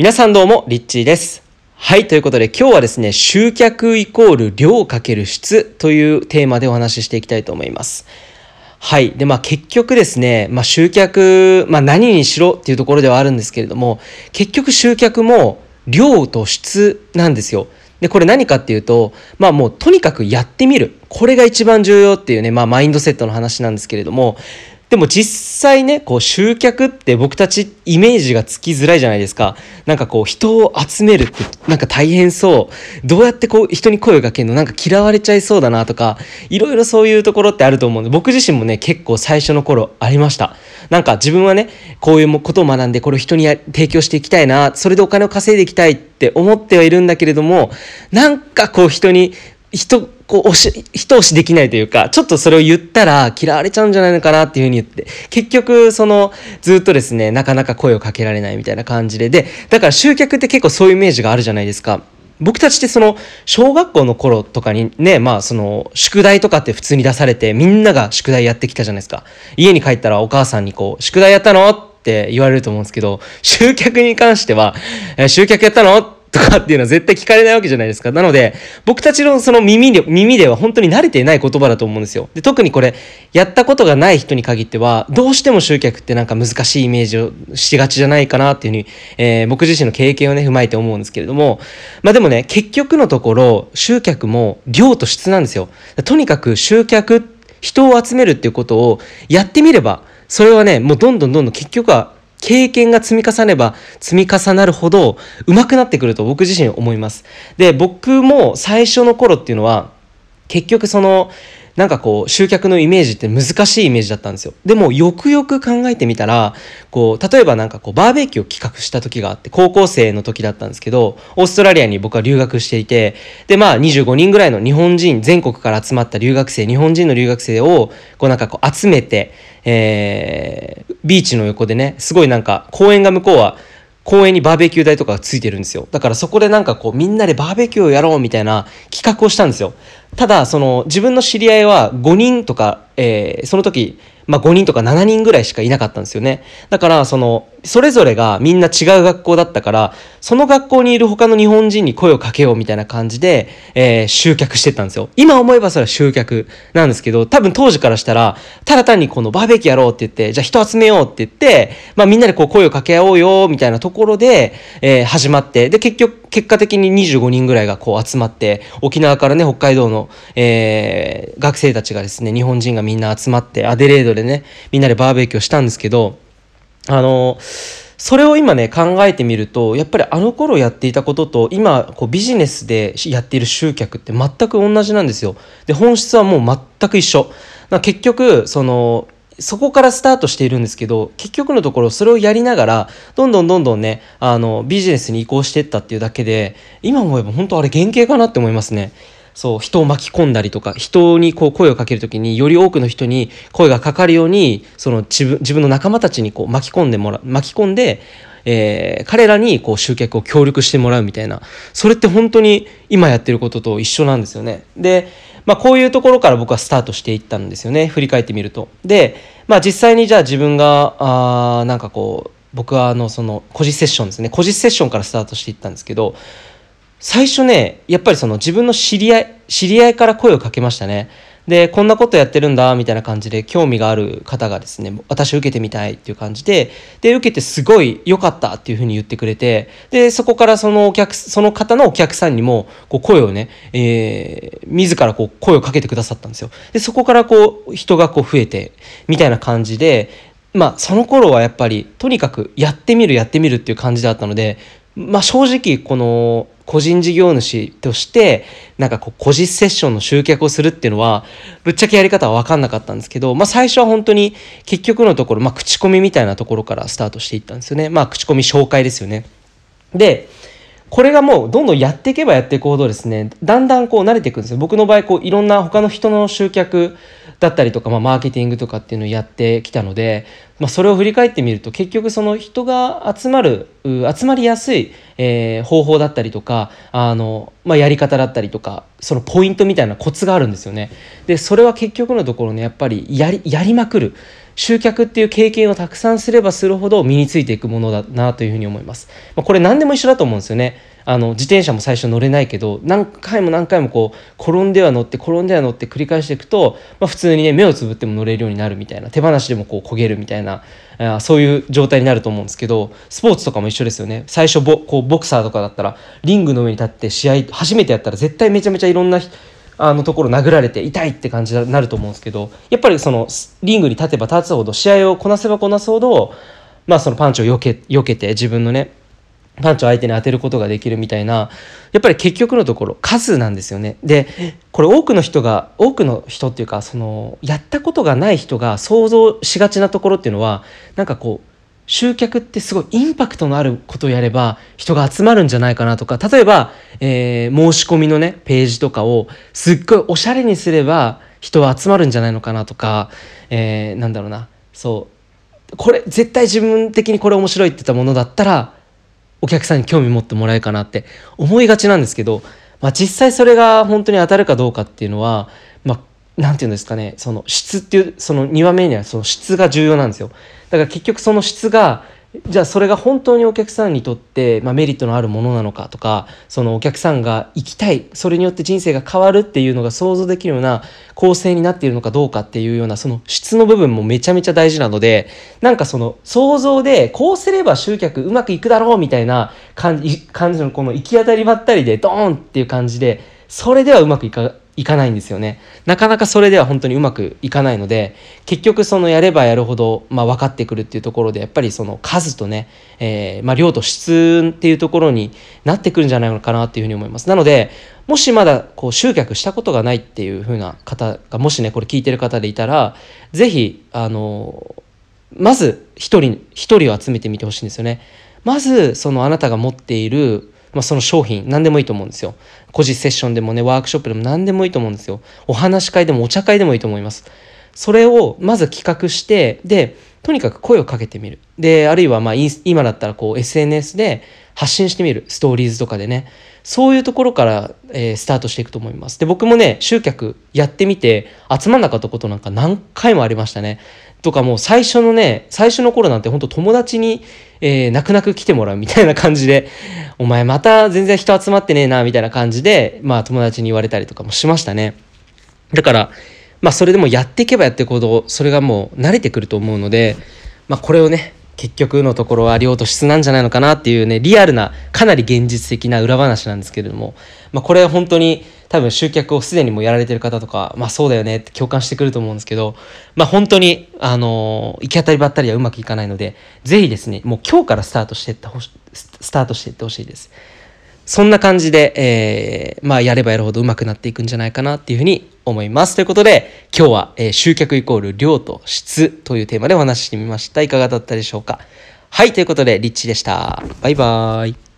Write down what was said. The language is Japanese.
皆さんどうも、リッチーです。はい、ということで今日はですね、集客イコール量かける質というテーマでお話ししていきたいと思います。はい。で、まあ結局ですね、まあ集客、まあ何にしろっていうところではあるんですけれども、結局集客も量と質なんですよ。で、これ何かっていうと、まあもうとにかくやってみる。これが一番重要っていうね、まあマインドセットの話なんですけれども、でも実際ね、こう集客って僕たちイメージがつきづらいじゃないですか。なんかこう人を集めるってなんか大変そう。どうやってこう人に声をかけるの？なんか嫌われちゃいそうだなとか、いろいろそういうところってあると思うんで、僕自身もね、結構最初の頃ありました。なんか自分はね、こういうことを学んでこれを人に提供していきたいな、それでお金を稼いでいきたいって思ってはいるんだけれども、なんかこう人に、人、こう押し、人押しできないというか、ちょっとそれを言ったら嫌われちゃうんじゃないのかなっていうふうに言って、結局、その、ずっとですね、なかなか声をかけられないみたいな感じで、で、だから集客って結構そういうイメージがあるじゃないですか。僕たちってその、小学校の頃とかにね、まあその、宿題とかって普通に出されて、みんなが宿題やってきたじゃないですか。家に帰ったらお母さんにこう、宿題やったの？って言われると思うんですけど、集客に関しては、え集客やったの？とかっていうのは絶対聞かれないわけじゃないですか。なので、僕たちのその耳で、耳では本当に慣れていない言葉だと思うんですよ。で、特にこれ、やったことがない人に限っては、どうしても集客ってなんか難しいイメージをしがちじゃないかなっていうふうに、えー僕自身の経験をね、踏まえて思うんですけれども、まあでもね、結局のところ、集客も量と質なんですよ。とにかく集客、人を集めるっていうことをやってみれば、それはね、もうどんどんどんどん結局は経験が積み重ねば積み重なるほど上手くなってくると僕自身思います。で、僕も最初の頃っていうのは、結局その、なんかこう集客のイメージって難しいイメージだったんですよ。でもよくよく考えてみたら、こう、例えばなんかこうバーベキューを企画した時があって、高校生の時だったんですけど、オーストラリアに僕は留学していて、でまあ25人ぐらいの日本人、全国から集まった留学生、日本人の留学生をこうなんかこう集めて、えー、ビーチの横でね、すごいなんか公園が向こうは公園にバーベキュー台とかがついてるんですよ。だからそこでなんかこうみんなでバーベキューをやろうみたいな企画をしたんですよ。ただ、その自分の知り合いは5人とか、えーその時、まあ5人とか7人ぐらいしかいなかったんですよね。だから、その、それぞれがみんな違う学校だったから、その学校にいる他の日本人に声をかけようみたいな感じで、えー集客してたんですよ。今思えばそれは集客なんですけど、多分当時からしたら、ただ単にこのバーベキューやろうって言って、じゃあ人集めようって言って、まあみんなでこう声を掛け合おうよみたいなところで、えー始まって、で結局、結果的に25人ぐらいがこう集まって、沖縄からね、北海道の、えー学生たちがですね、日本人がみんな集まって、アデレードでね、みんなでバーベキューをしたんですけど、あの、それを今ね、考えてみると、やっぱりあの頃やっていたことと、今、こうビジネスでやっている集客って全く同じなんですよ。で、本質はもう全く一緒。結局、その、そこからスタートしているんですけど、結局のところそれをやりながら、どんどんどんどんね、あの、ビジネスに移行していったっていうだけで、今思えば本当あれ原型かなって思いますね。そう、人を巻き込んだりとか、人にこう声をかけるときにより多くの人に声がかかるように、その自分自分の仲間たちにこう巻き込んでもら、巻き込んで、えー彼らにこう集客を協力してもらうみたいな、それって本当に今やってることと一緒なんですよね。で、まあこういうところから僕はスタートしていったんですよね。振り返ってみると。で、まあ実際にじゃあ自分が、あなんかこう、僕はあのその個人セッションですね。個人セッションからスタートしていったんですけど、最初ね、やっぱりその自分の知り合い、知り合いから声をかけましたね。で、こんなことやってるんだ、みたいな感じで、興味がある方がですね、私受けてみたいっていう感じで、で、受けてすごい良かったっていうふうに言ってくれて、で、そこからそのお客、その方のお客さんにも、こう声をね、えー、自らこう声をかけてくださったんですよ。で、そこからこう、人がこう増えて、みたいな感じで、まあ、その頃はやっぱり、とにかくやってみる、やってみるっていう感じだったので、まあ、正直、この、個人事業主として、なんかこう、個人セッションの集客をするっていうのは、ぶっちゃけやり方は分かんなかったんですけど、まあ、最初は本当に、結局のところ、まあ、口コミみたいなところからスタートしていったんですよね。まあ、口コミ紹介ですよね。で、これがもうどんどんやっていけばやっていくほどですね、だんだんこう慣れていくんですよ。僕の場合、こういろんな他の人の集客だったりとか、まあ、マーケティングとかっていうのをやってきたので、まあ、それを振り返ってみると結局その人が集まる集まりやすい、えー方法だったりとかあの、まあ、やり方だったりとかそのポイントみたいなコツがあるんですよね。でそれは結局のところねやっぱりやりやりまくる集客っていう経験をたくさんすればするほど身についていくものだなというふうに思います。まあ、これ何でも一緒だと思うんですよね。あの自転車も最初乗れないけど何回も何回もこう転んでは乗って転んでは乗って繰り返していくと、まあ、普通にね目をつぶっても乗れるようになるみたいな手放しでもこう焦げるみたいなあそういう状態になると思うんですけどスポーツとかも一緒ですよね。最初ボこうボクサーとかだったらリングの上に立って試合初めてやったら絶対めちゃめちゃいろんなあのところ殴られて痛いって感じになると思うんですけどやっぱりそのリングに立てば立つほど試合をこなせばこなすほどまあそのパンチを避け避けて自分のねパンチを相手に当てることができるみたいなやっぱり結局のところ数なんですよね。でこれ多くの人が多くの人っていうかそのやったことがない人が想像しがちなところっていうのはなんかこう集客ってすごいインパクトのあることをやれば人が集まるんじゃないかなとか例えば、えー、申し込みのねページとかをすっごいおしゃれにすれば人は集まるんじゃないのかなとか、えー、なんだろうな。そう。これ絶対自分的にこれ面白いって言ったものだったらお客さんに興味持ってもらえるかなって思いがちなんですけど、まあ、実際それが本当に当たるかどうかっていうのは、まあ、なんていうんですかねその質っていうその2番目にはその質が重要なんですよ。だから結局その質がじゃあそれが本当にお客さんにとって、まあ、メリットのあるものなのかとかそのお客さんが行きたいそれによって人生が変わるっていうのが想像できるような構成になっているのかどうかっていうようなその質の部分もめちゃめちゃ大事なのでなんかその想像でこうすれば集客うまくいくだろうみたいな感じ感じのこの行き当たりばったりでドーンっていう感じでそれではうまくいかいかないんですよね。なかなかそれでは本当にうまくいかないので、結局そのやればやるほど、まあ、分かってくるっていうところで、やっぱりその数とね、えー、まあ、量と質っていうところになってくるんじゃないのかなっていうふうに思います。なので、もしまだこう集客したことがないっていうふうな方が、もしね、これ聞いてる方でいたら、ぜひ、あの、まず一人、一人を集めてみてほしいんですよね。まず、そのあなたが持っているまあ、その商品何でもいいと思うんですよ。個人セッションでもねワークショップでも何でもいいと思うんですよ。お話し会でもお茶会でもいいと思います。それをまず企画してでとにかく声をかけてみる。であるいはまあ今だったらこう SNS で発信してみる。ストーリーズとかでね。そういうところから、えー、スタートしていくと思います。で僕もね集客やってみて集まんなかったことなんか何回もありましたね。とかもう最初のね最初の頃なんて本当友達に、えー、泣く泣く来てもらうみたいな感じでお前また全然人集まってねえなみたいな感じでまあ友達に言われたりとかもしましたね。だからまあそれでもやっていけばやっていくほどそれがもう慣れてくると思うのでまあこれをね結局のところは量と質なんじゃないのかなっていうねリアルなかなり現実的な裏話なんですけれども、まあ、これは本当に多分集客をすでにもうやられてる方とかまあそうだよねって共感してくると思うんですけどまあ本当にあの行き当たりばったりはうまくいかないのでぜひですねもう今日からスタートしていってほしスタートしていってほしいです。そんな感じで、えー、まあやればやるほど上手くなっていくんじゃないかなっていうふうに思います。ということで、今日は、えー、集客イコール量と質というテーマでお話ししてみました。いかがだったでしょうか？はい、ということで、リッチでした。バイバーイ。